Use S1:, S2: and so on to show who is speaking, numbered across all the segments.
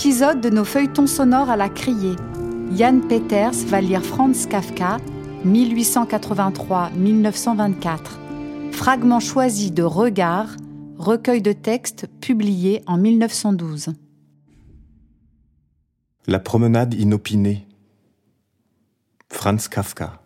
S1: épisode de nos feuilletons sonores à la criée. Yann Peters va lire Franz Kafka, 1883-1924. Fragment choisi de Regard, recueil de textes publié en 1912.
S2: La promenade inopinée. Franz Kafka.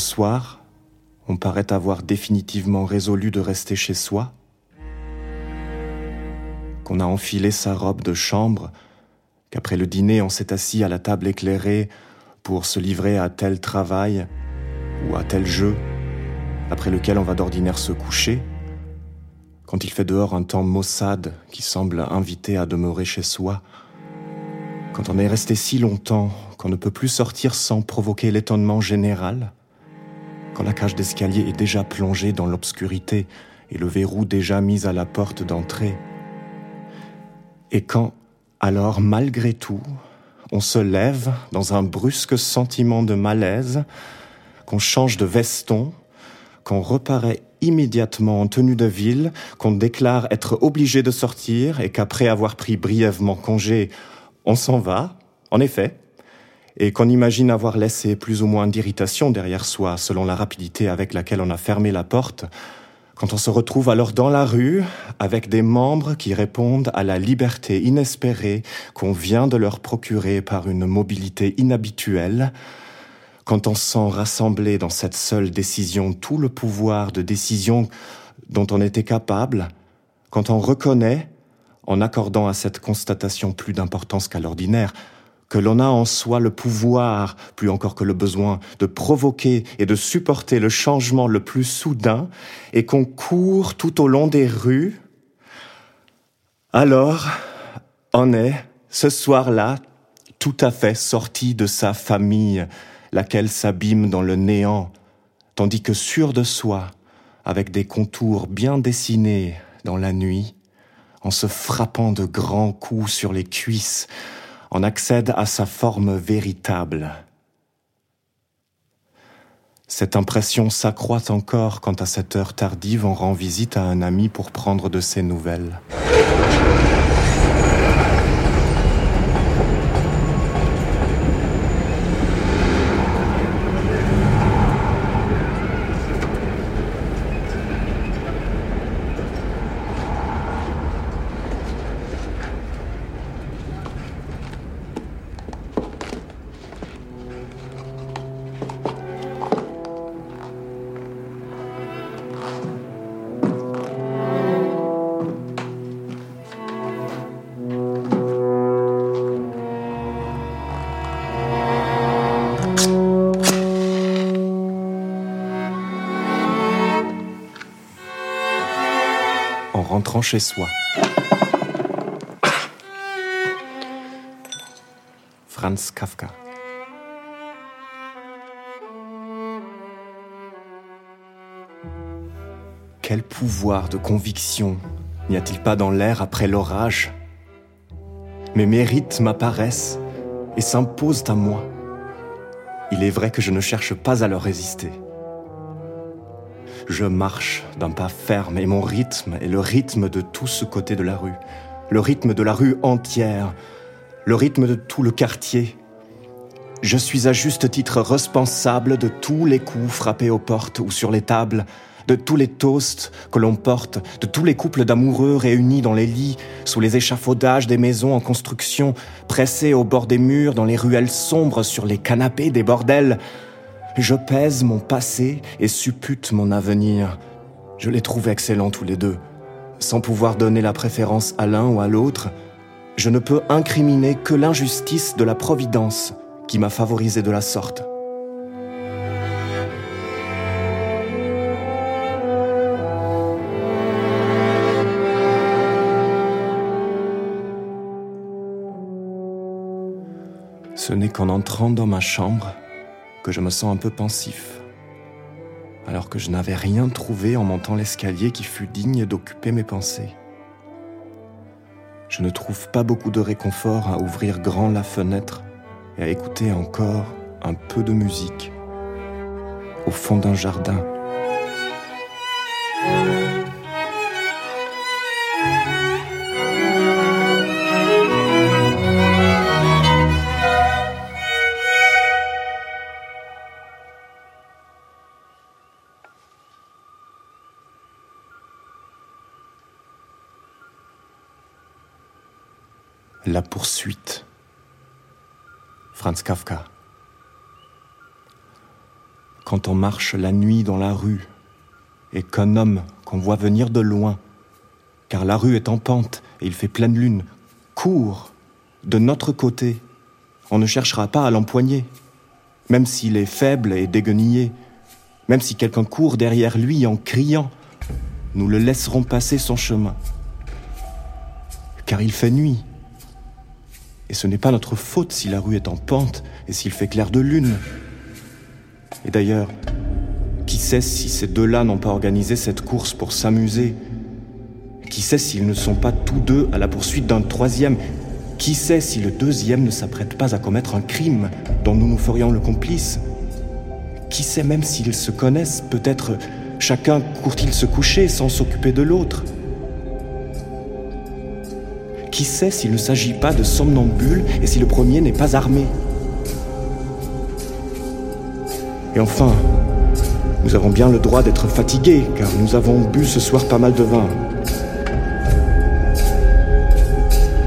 S2: Soir, on paraît avoir définitivement résolu de rester chez soi, qu'on a enfilé sa robe de chambre, qu'après le dîner on s'est assis à la table éclairée pour se livrer à tel travail ou à tel jeu, après lequel on va d'ordinaire se coucher, quand il fait dehors un temps maussade qui semble inviter à demeurer chez soi, quand on est resté si longtemps qu'on ne peut plus sortir sans provoquer l'étonnement général, quand la cage d'escalier est déjà plongée dans l'obscurité et le verrou déjà mis à la porte d'entrée. Et quand, alors, malgré tout, on se lève dans un brusque sentiment de malaise, qu'on change de veston, qu'on reparaît immédiatement en tenue de ville, qu'on déclare être obligé de sortir et qu'après avoir pris brièvement congé, on s'en va, en effet, et qu'on imagine avoir laissé plus ou moins d'irritation derrière soi selon la rapidité avec laquelle on a fermé la porte, quand on se retrouve alors dans la rue avec des membres qui répondent à la liberté inespérée qu'on vient de leur procurer par une mobilité inhabituelle, quand on sent rassembler dans cette seule décision tout le pouvoir de décision dont on était capable, quand on reconnaît, en accordant à cette constatation plus d'importance qu'à l'ordinaire, que l'on a en soi le pouvoir, plus encore que le besoin, de provoquer et de supporter le changement le plus soudain, et qu'on court tout au long des rues, alors on est, ce soir-là, tout à fait sorti de sa famille, laquelle s'abîme dans le néant, tandis que sûr de soi, avec des contours bien dessinés dans la nuit, en se frappant de grands coups sur les cuisses, on accède à sa forme véritable. Cette impression s'accroît encore quand à cette heure tardive on rend visite à un ami pour prendre de ses nouvelles. En rentrant chez soi. Franz Kafka. Quel pouvoir de conviction n'y a-t-il pas dans l'air après l'orage? Mes mérites m'apparaissent et s'imposent à moi. Il est vrai que je ne cherche pas à leur résister. Je marche d'un pas ferme et mon rythme est le rythme de tout ce côté de la rue, le rythme de la rue entière, le rythme de tout le quartier. Je suis à juste titre responsable de tous les coups frappés aux portes ou sur les tables, de tous les toasts que l'on porte, de tous les couples d'amoureux réunis dans les lits, sous les échafaudages des maisons en construction, pressés au bord des murs, dans les ruelles sombres, sur les canapés des bordels. Je pèse mon passé et suppute mon avenir. Je les trouve excellents tous les deux. Sans pouvoir donner la préférence à l'un ou à l'autre, je ne peux incriminer que l'injustice de la Providence qui m'a favorisé de la sorte. Ce n'est qu'en entrant dans ma chambre que je me sens un peu pensif, alors que je n'avais rien trouvé en montant l'escalier qui fût digne d'occuper mes pensées. Je ne trouve pas beaucoup de réconfort à ouvrir grand la fenêtre et à écouter encore un peu de musique au fond d'un jardin. Franz Kafka. Quand on marche la nuit dans la rue et qu'un homme qu'on voit venir de loin, car la rue est en pente et il fait pleine lune, court de notre côté, on ne cherchera pas à l'empoigner, même s'il est faible et déguenillé, même si quelqu'un court derrière lui en criant, nous le laisserons passer son chemin. Car il fait nuit et ce n'est pas notre faute si la rue est en pente et s'il fait clair de lune. Et d'ailleurs, qui sait si ces deux-là n'ont pas organisé cette course pour s'amuser? Qui sait s'ils ne sont pas tous deux à la poursuite d'un troisième? Qui sait si le deuxième ne s'apprête pas à commettre un crime dont nous nous ferions le complice? Qui sait même s'ils se connaissent? Peut-être chacun court-il se coucher sans s'occuper de l'autre? Qui sait s'il ne s'agit pas de somnambules et si le premier n'est pas armé? Et enfin, nous avons bien le droit d'être fatigués, car nous avons bu ce soir pas mal de vin.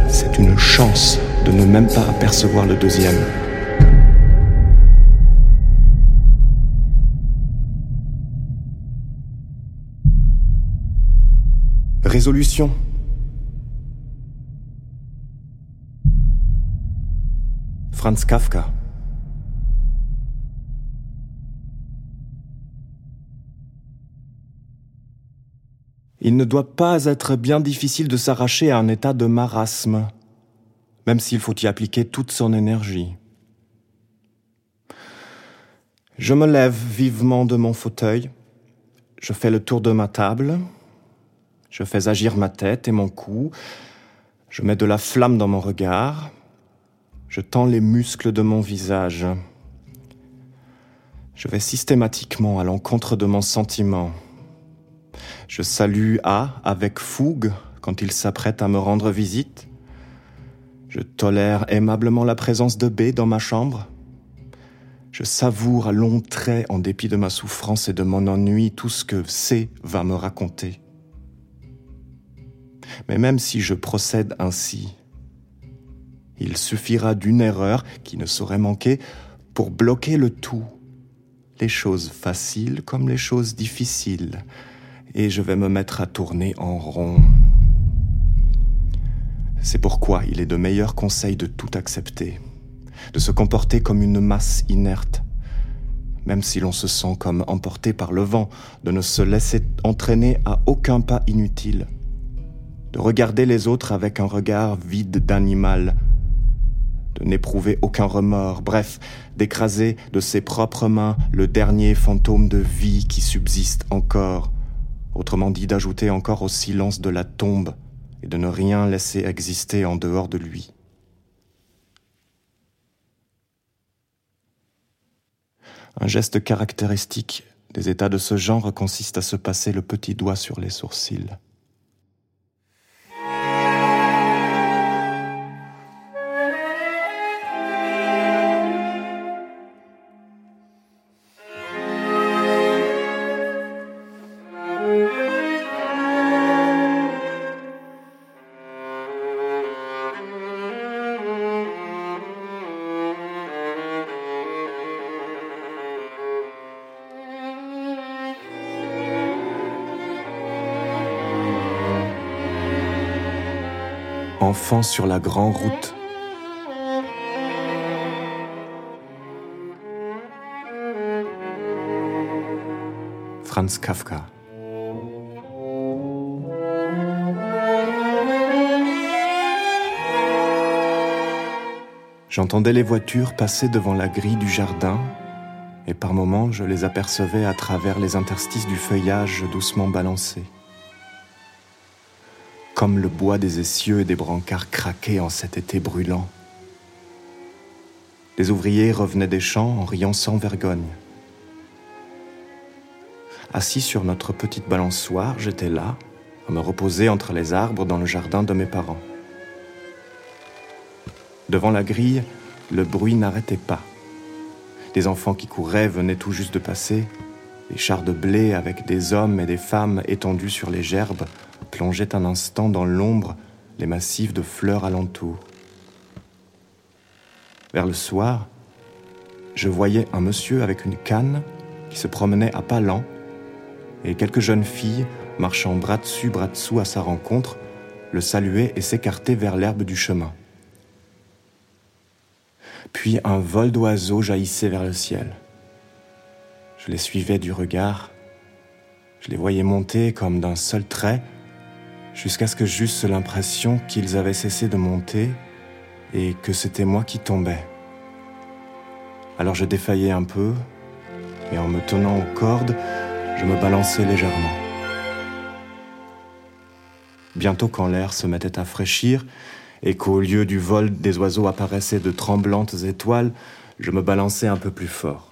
S2: C'est une chance de ne même pas apercevoir le deuxième. Résolution Franz Kafka. Il ne doit pas être bien difficile de s'arracher à un état de marasme, même s'il faut y appliquer toute son énergie. Je me lève vivement de mon fauteuil, je fais le tour de ma table, je fais agir ma tête et mon cou, je mets de la flamme dans mon regard, je tends les muscles de mon visage. Je vais systématiquement à l'encontre de mon sentiment. Je salue A avec fougue quand il s'apprête à me rendre visite. Je tolère aimablement la présence de B dans ma chambre. Je savoure à longs traits, en dépit de ma souffrance et de mon ennui, tout ce que C va me raconter. Mais même si je procède ainsi, il suffira d'une erreur qui ne saurait manquer pour bloquer le tout, les choses faciles comme les choses difficiles, et je vais me mettre à tourner en rond. C'est pourquoi il est de meilleurs conseils de tout accepter, de se comporter comme une masse inerte, même si l'on se sent comme emporté par le vent, de ne se laisser entraîner à aucun pas inutile, de regarder les autres avec un regard vide d'animal, de n'éprouver aucun remords, bref, d'écraser de ses propres mains le dernier fantôme de vie qui subsiste encore, autrement dit d'ajouter encore au silence de la tombe et de ne rien laisser exister en dehors de lui. Un geste caractéristique des états de ce genre consiste à se passer le petit doigt sur les sourcils. Enfant sur la grande route. Franz Kafka. J'entendais les voitures passer devant la grille du jardin, et par moments je les apercevais à travers les interstices du feuillage doucement balancé. Comme le bois des essieux et des brancards craquait en cet été brûlant. Les ouvriers revenaient des champs en riant sans vergogne. Assis sur notre petite balançoire, j'étais là, à me reposer entre les arbres dans le jardin de mes parents. Devant la grille, le bruit n'arrêtait pas. Des enfants qui couraient venaient tout juste de passer. Des chars de blé avec des hommes et des femmes étendus sur les gerbes plongeaient un instant dans l'ombre les massifs de fleurs alentour. Vers le soir, je voyais un monsieur avec une canne qui se promenait à pas lents et quelques jeunes filles marchant bras dessus bras dessous à sa rencontre le saluaient et s'écartaient vers l'herbe du chemin. Puis un vol d'oiseaux jaillissait vers le ciel. Je les suivais du regard, je les voyais monter comme d'un seul trait, jusqu'à ce que j'eusse l'impression qu'ils avaient cessé de monter et que c'était moi qui tombais. Alors je défaillais un peu, et en me tenant aux cordes, je me balançais légèrement. Bientôt quand l'air se mettait à fraîchir, et qu'au lieu du vol des oiseaux apparaissaient de tremblantes étoiles, je me balançais un peu plus fort.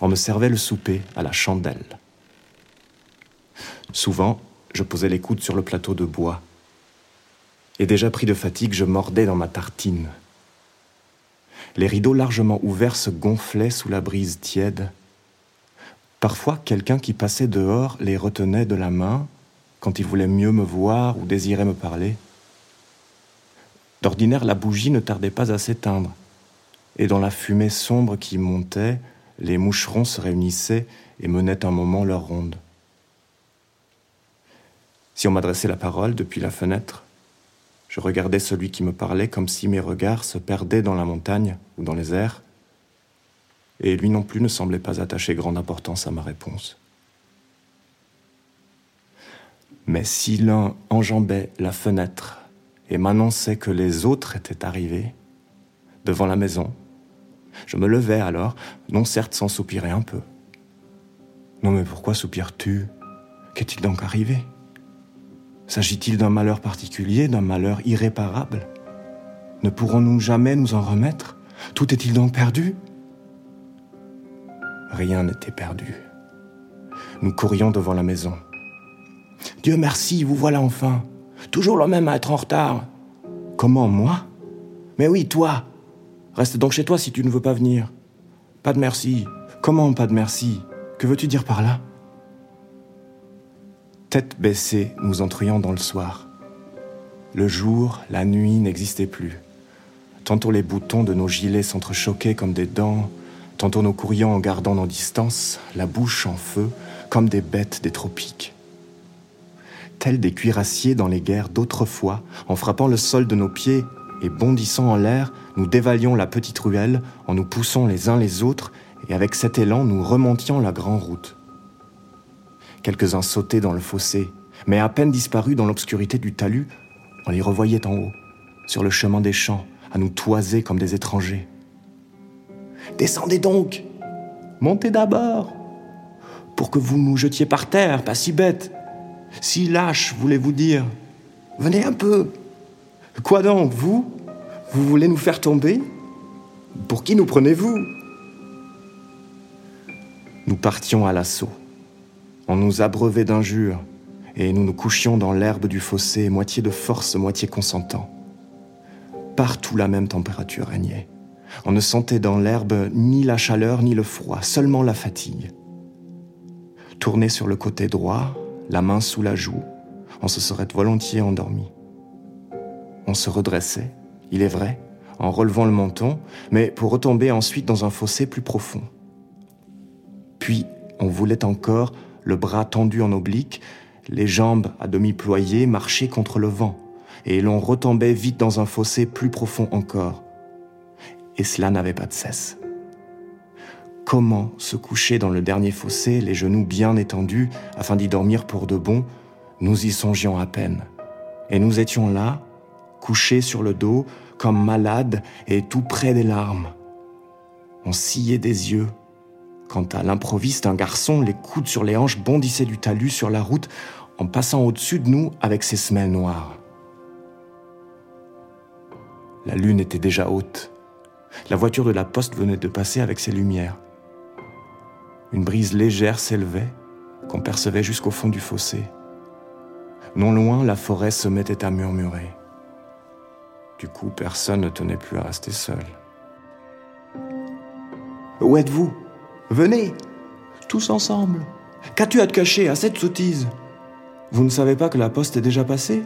S2: On me servait le souper à la chandelle. Souvent, je posais les coudes sur le plateau de bois et déjà pris de fatigue, je mordais dans ma tartine. Les rideaux largement ouverts se gonflaient sous la brise tiède. Parfois, quelqu'un qui passait dehors les retenait de la main quand il voulait mieux me voir ou désirait me parler. D'ordinaire, la bougie ne tardait pas à s'éteindre, et dans la fumée sombre qui montait, les moucherons se réunissaient et menaient un moment leur ronde. Si on m'adressait la parole depuis la fenêtre, je regardais celui qui me parlait comme si mes regards se perdaient dans la montagne ou dans les airs, et lui non plus ne semblait pas attacher grande importance à ma réponse. Mais si l'un enjambait la fenêtre et m'annonçait que les autres étaient arrivés, devant la maison, je me levais alors, non certes sans soupirer un peu. Non mais pourquoi soupires-tu? Qu'est-il donc arrivé? S'agit-il d'un malheur particulier, d'un malheur irréparable? Ne pourrons-nous jamais nous en remettre? Tout est-il donc perdu? Rien n'était perdu. Nous courions devant la maison. Dieu merci, vous voilà enfin. Toujours le même à être en retard. Comment, moi? Mais oui, toi. Reste donc chez toi si tu ne veux pas venir. Pas de merci. Comment pas de merci? Que veux-tu dire par là? Tête baissée, nous entrions dans le soir. Le jour, la nuit n'existaient plus. Tantôt les boutons de nos gilets s'entrechoquaient comme des dents, tantôt nous courions en gardant nos distances, la bouche en feu, comme des bêtes des tropiques. Tels des cuirassiers dans les guerres d'autrefois, en frappant le sol de nos pieds et bondissant en l'air, nous dévalions la petite ruelle en nous poussant les uns les autres, et avec cet élan nous remontions la grande route. Quelques-uns sautaient dans le fossé, mais à peine disparus dans l'obscurité du talus, on les revoyait en haut, sur le chemin des champs, à nous toiser comme des étrangers. Descendez donc! Montez d'abord! Pour que vous nous jetiez par terre, pas si bête. Si lâche, voulez-vous dire. Venez un peu. Quoi donc, vous? Vous voulez nous faire tomber? Pour qui nous prenez-vous? Nous partions à l'assaut. On nous abreuvait d'injures, et nous nous couchions dans l'herbe du fossé, moitié de force, moitié consentant. Partout la même température régnait. On ne sentait dans l'herbe ni la chaleur ni le froid, seulement la fatigue. Tourné sur le côté droit, la main sous la joue, on se serait volontiers endormi. On se redressait, il est vrai, en relevant le menton, mais pour retomber ensuite dans un fossé plus profond. Puis on voulait encore le bras tendu en oblique, les jambes à demi ployées, marcher contre le vent, et l'on retombait vite dans un fossé plus profond encore. Et cela n'avait pas de cesse. Comment se coucher dans le dernier fossé, les genoux bien étendus, afin d'y dormir pour de bon, nous y songions à peine. Et nous étions là, couchés sur le dos, comme malades et tout près des larmes. On sciait des yeux. Quant à l'improviste, un garçon, les coudes sur les hanches, bondissait du talus sur la route en passant au-dessus de nous avec ses semelles noires. La lune était déjà haute. La voiture de la poste venait de passer avec ses lumières. Une brise légère s'élevait, qu'on percevait jusqu'au fond du fossé. Non loin, la forêt se mettait à murmurer. Du coup, personne ne tenait plus à rester seul. Où êtes-vous? Venez Tous ensemble Qu'as-tu à te cacher à cette sottise? Vous ne savez pas que la poste est déjà passée?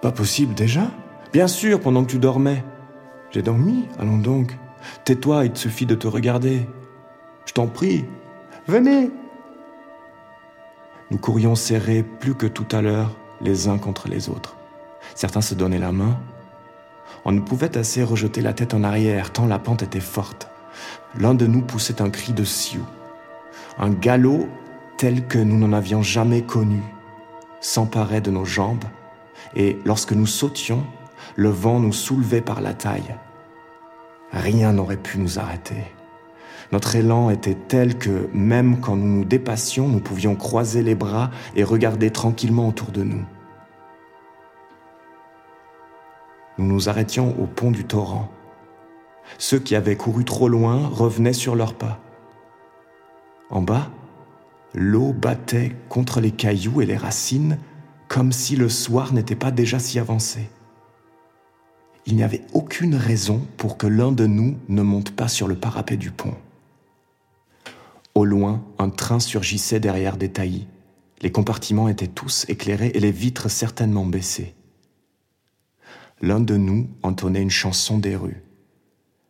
S2: Pas possible déjà? Bien sûr, pendant que tu dormais. J'ai dormi, allons donc. Tais-toi, il te suffit de te regarder. Je t'en prie. Venez Nous courions serrés plus que tout à l'heure, les uns contre les autres. Certains se donnaient la main. On ne pouvait assez rejeter la tête en arrière, tant la pente était forte. L'un de nous poussait un cri de Sioux. Un galop tel que nous n'en avions jamais connu s'emparait de nos jambes, et lorsque nous sautions, le vent nous soulevait par la taille. Rien n'aurait pu nous arrêter. Notre élan était tel que même quand nous nous dépassions, nous pouvions croiser les bras et regarder tranquillement autour de nous. Nous nous arrêtions au pont du torrent. Ceux qui avaient couru trop loin revenaient sur leurs pas. En bas, l'eau battait contre les cailloux et les racines comme si le soir n'était pas déjà si avancé il n'y avait aucune raison pour que l'un de nous ne monte pas sur le parapet du pont. Au loin, un train surgissait derrière des taillis. Les compartiments étaient tous éclairés et les vitres certainement baissées. L'un de nous entonnait une chanson des rues.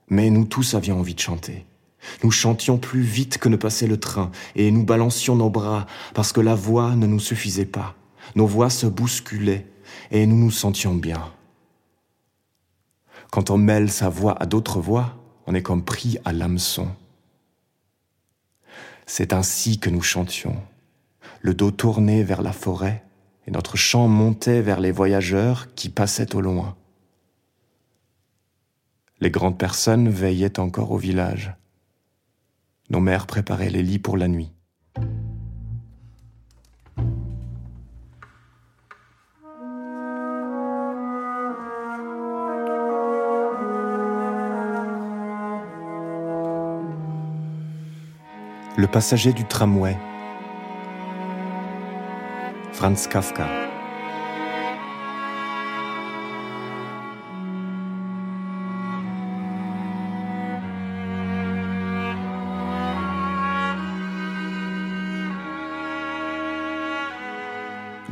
S2: Mais nous tous avions envie de chanter. Nous chantions plus vite que ne passait le train et nous balancions nos bras parce que la voix ne nous suffisait pas. Nos voix se bousculaient et nous nous sentions bien. Quand on mêle sa voix à d'autres voix, on est comme pris à l'hameçon. C'est ainsi que nous chantions, le dos tourné vers la forêt, et notre chant montait vers les voyageurs qui passaient au loin. Les grandes personnes veillaient encore au village. Nos mères préparaient les lits pour la nuit. Le passager du tramway. Franz Kafka.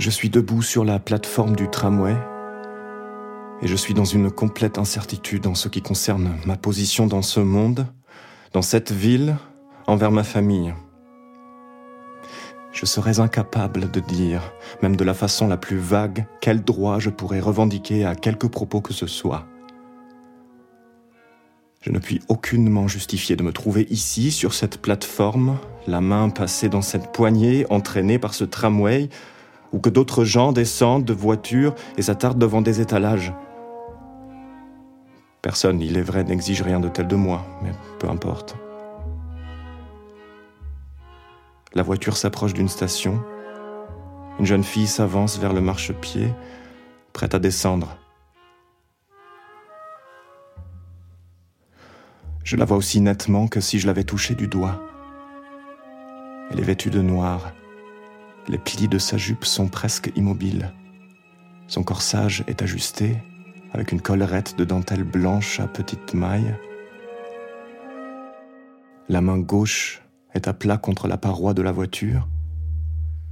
S2: Je suis debout sur la plateforme du tramway et je suis dans une complète incertitude en ce qui concerne ma position dans ce monde, dans cette ville envers ma famille. Je serais incapable de dire, même de la façon la plus vague, quel droit je pourrais revendiquer à quelque propos que ce soit. Je ne puis aucunement justifier de me trouver ici, sur cette plateforme, la main passée dans cette poignée, entraînée par ce tramway, ou que d'autres gens descendent de voitures et s'attardent devant des étalages. Personne, il est vrai, n'exige rien de tel de moi, mais peu importe. La voiture s'approche d'une station. Une jeune fille s'avance vers le marchepied, prête à descendre. Je la vois aussi nettement que si je l'avais touchée du doigt. Elle est vêtue de noir. Les plis de sa jupe sont presque immobiles. Son corsage est ajusté avec une collerette de dentelle blanche à petites mailles. La main gauche est à plat contre la paroi de la voiture.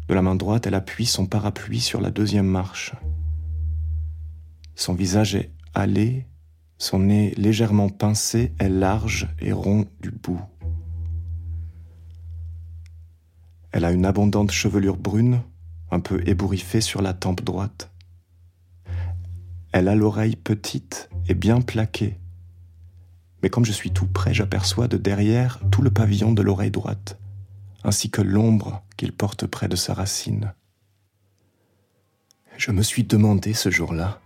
S2: De la main droite, elle appuie son parapluie sur la deuxième marche. Son visage est hâlé, son nez légèrement pincé est large et rond du bout. Elle a une abondante chevelure brune, un peu ébouriffée sur la tempe droite. Elle a l'oreille petite et bien plaquée, mais comme je suis tout près, j'aperçois de derrière tout le pavillon de l'oreille droite, ainsi que l'ombre qu'il porte près de sa racine. Je me suis demandé ce jour-là,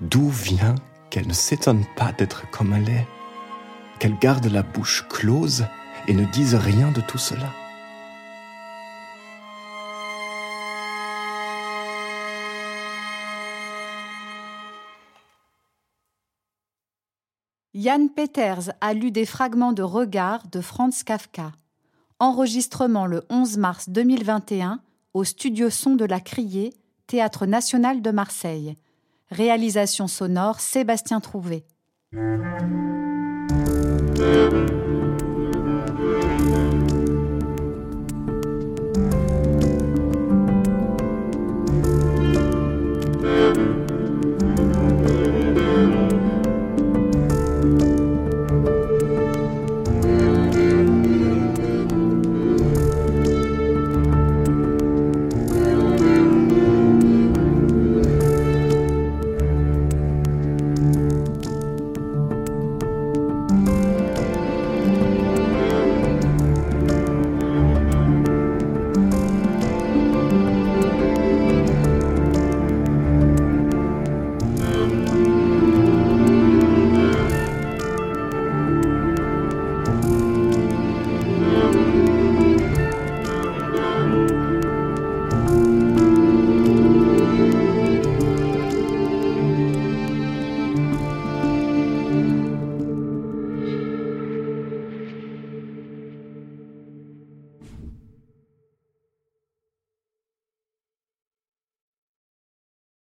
S2: d'où vient qu'elle ne s'étonne pas d'être comme elle est, qu'elle garde la bouche close et ne dise rien de tout cela?
S1: Jan Peters a lu des fragments de Regard de Franz Kafka. Enregistrement le 11 mars 2021 au studio son de la Criée, Théâtre national de Marseille. Réalisation sonore Sébastien Trouvé.